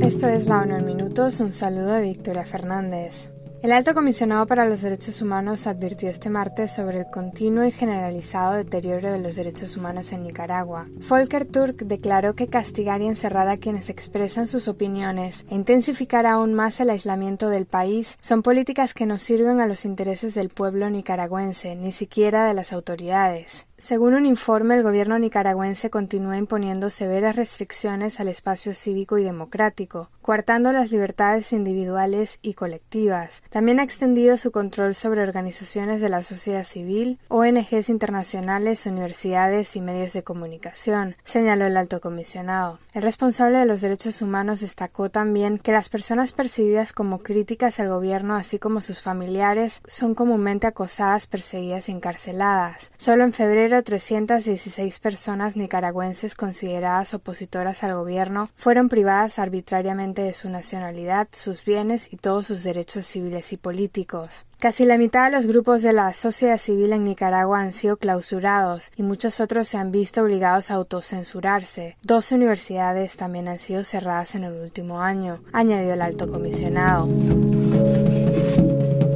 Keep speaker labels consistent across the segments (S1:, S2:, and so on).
S1: Esto es La ONU en Minutos, un saludo de Victoria Fernández. El alto comisionado para los derechos humanos advirtió este martes sobre el continuo y generalizado deterioro de los derechos humanos en Nicaragua. Volker Turk declaró que castigar y encerrar a quienes expresan sus opiniones e intensificar aún más el aislamiento del país son políticas que no sirven a los intereses del pueblo nicaragüense, ni siquiera de las autoridades. Según un informe, el gobierno nicaragüense continúa imponiendo severas restricciones al espacio cívico y democrático, coartando las libertades individuales y colectivas. También ha extendido su control sobre organizaciones de la sociedad civil, ONGs internacionales, universidades y medios de comunicación, señaló el alto comisionado. El responsable de los derechos humanos destacó también que las personas percibidas como críticas al gobierno, así como sus familiares, son comúnmente acosadas, perseguidas y encarceladas. Solo en febrero 316 personas nicaragüenses consideradas opositoras al gobierno fueron privadas arbitrariamente de su nacionalidad, sus bienes y todos sus derechos civiles y políticos. Casi la mitad de los grupos de la sociedad civil en Nicaragua han sido clausurados y muchos otros se han visto obligados a autocensurarse. Dos universidades también han sido cerradas en el último año, añadió el alto comisionado.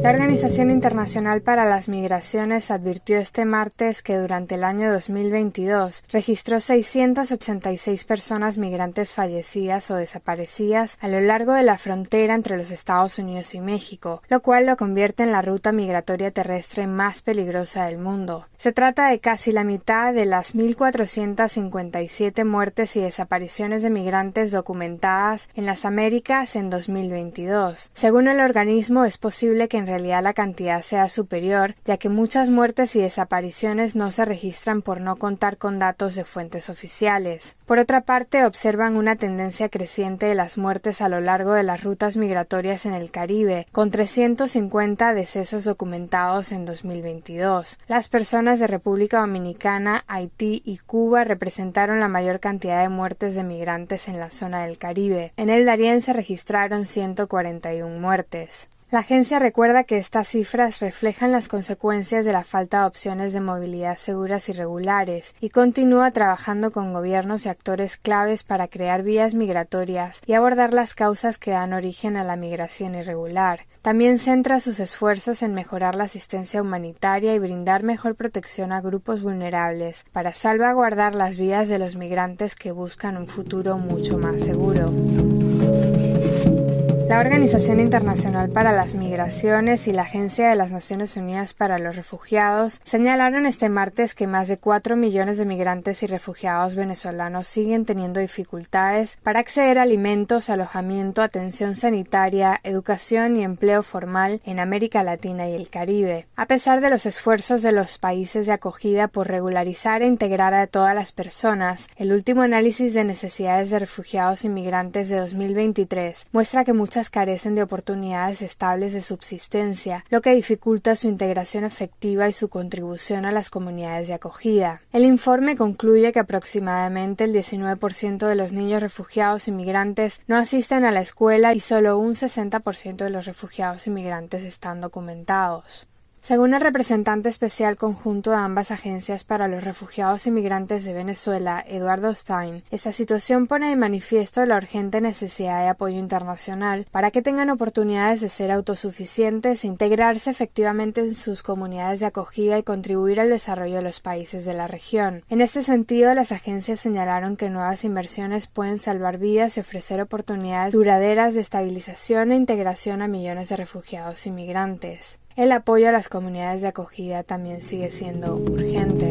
S1: La Organización Internacional para las Migraciones advirtió este martes que durante el año 2022 registró 686 personas migrantes fallecidas o desaparecidas a lo largo de la frontera entre los Estados Unidos y México, lo cual lo convierte en la ruta migratoria terrestre más peligrosa del mundo. Se trata de casi la mitad de las 1.457 muertes y desapariciones de migrantes documentadas en las Américas en 2022. Según el organismo, es posible que en realidad la cantidad sea superior, ya que muchas muertes y desapariciones no se registran por no contar con datos de fuentes oficiales. Por otra parte, observan una tendencia creciente de las muertes a lo largo de las rutas migratorias en el Caribe, con 350 decesos documentados en 2022. Las personas de República Dominicana, Haití y Cuba representaron la mayor cantidad de muertes de migrantes en la zona del Caribe. En el Darién se registraron 141 muertes. La agencia recuerda que estas cifras reflejan las consecuencias de la falta de opciones de movilidad seguras y regulares y continúa trabajando con gobiernos y actores claves para crear vías migratorias y abordar las causas que dan origen a la migración irregular. También centra sus esfuerzos en mejorar la asistencia humanitaria y brindar mejor protección a grupos vulnerables para salvaguardar las vidas de los migrantes que buscan un futuro mucho más seguro. La Organización Internacional para las Migraciones y la Agencia de las Naciones Unidas para los Refugiados señalaron este martes que más de cuatro millones de migrantes y refugiados venezolanos siguen teniendo dificultades para acceder a alimentos, alojamiento, atención sanitaria, educación y empleo formal en América Latina y el Caribe. A pesar de los esfuerzos de los países de acogida por regularizar e integrar a todas las personas, el último análisis de necesidades de refugiados y migrantes de 2023 muestra que muchas carecen de oportunidades estables de subsistencia, lo que dificulta su integración efectiva y su contribución a las comunidades de acogida. El informe concluye que aproximadamente el 19% de los niños refugiados inmigrantes no asisten a la escuela y solo un 60% de los refugiados inmigrantes están documentados. Según el representante especial conjunto de ambas agencias para los refugiados inmigrantes de Venezuela, Eduardo Stein, esta situación pone de manifiesto la urgente necesidad de apoyo internacional para que tengan oportunidades de ser autosuficientes, integrarse efectivamente en sus comunidades de acogida y contribuir al desarrollo de los países de la región. En este sentido, las agencias señalaron que nuevas inversiones pueden salvar vidas y ofrecer oportunidades duraderas de estabilización e integración a millones de refugiados inmigrantes. El apoyo a las comunidades de acogida también sigue siendo urgente.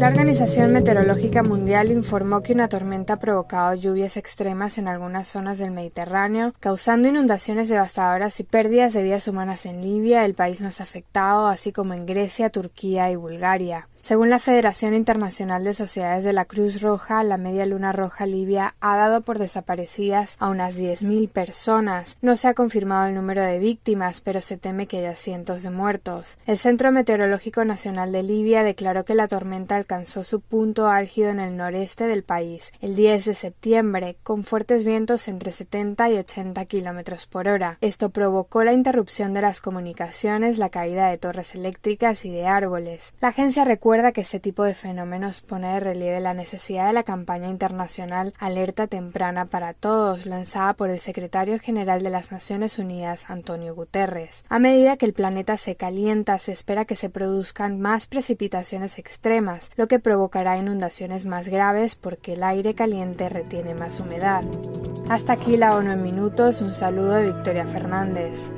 S1: La Organización Meteorológica Mundial informó que una tormenta ha provocado lluvias extremas en algunas zonas del Mediterráneo, causando inundaciones devastadoras y pérdidas de vidas humanas en Libia, el país más afectado, así como en Grecia, Turquía y Bulgaria. Según la Federación Internacional de Sociedades de la Cruz Roja, la Media Luna Roja Libia ha dado por desaparecidas a unas 10.000 personas. No se ha confirmado el número de víctimas, pero se teme que haya cientos de muertos. El Centro Meteorológico Nacional de Libia declaró que la tormenta alcanzó su punto álgido en el noreste del país el 10 de septiembre, con fuertes vientos entre 70 y 80 kilómetros por hora. Esto provocó la interrupción de las comunicaciones, la caída de torres eléctricas y de árboles. La agencia recuerda recuerda que este tipo de fenómenos pone de relieve la necesidad de la campaña internacional Alerta Temprana para Todos, lanzada por el secretario general de las Naciones Unidas, Antonio Guterres. A medida que el planeta se calienta, se espera que se produzcan más precipitaciones extremas, lo que provocará inundaciones más graves porque el aire caliente retiene más humedad. Hasta aquí la ONU en minutos, un saludo de Victoria Fernández.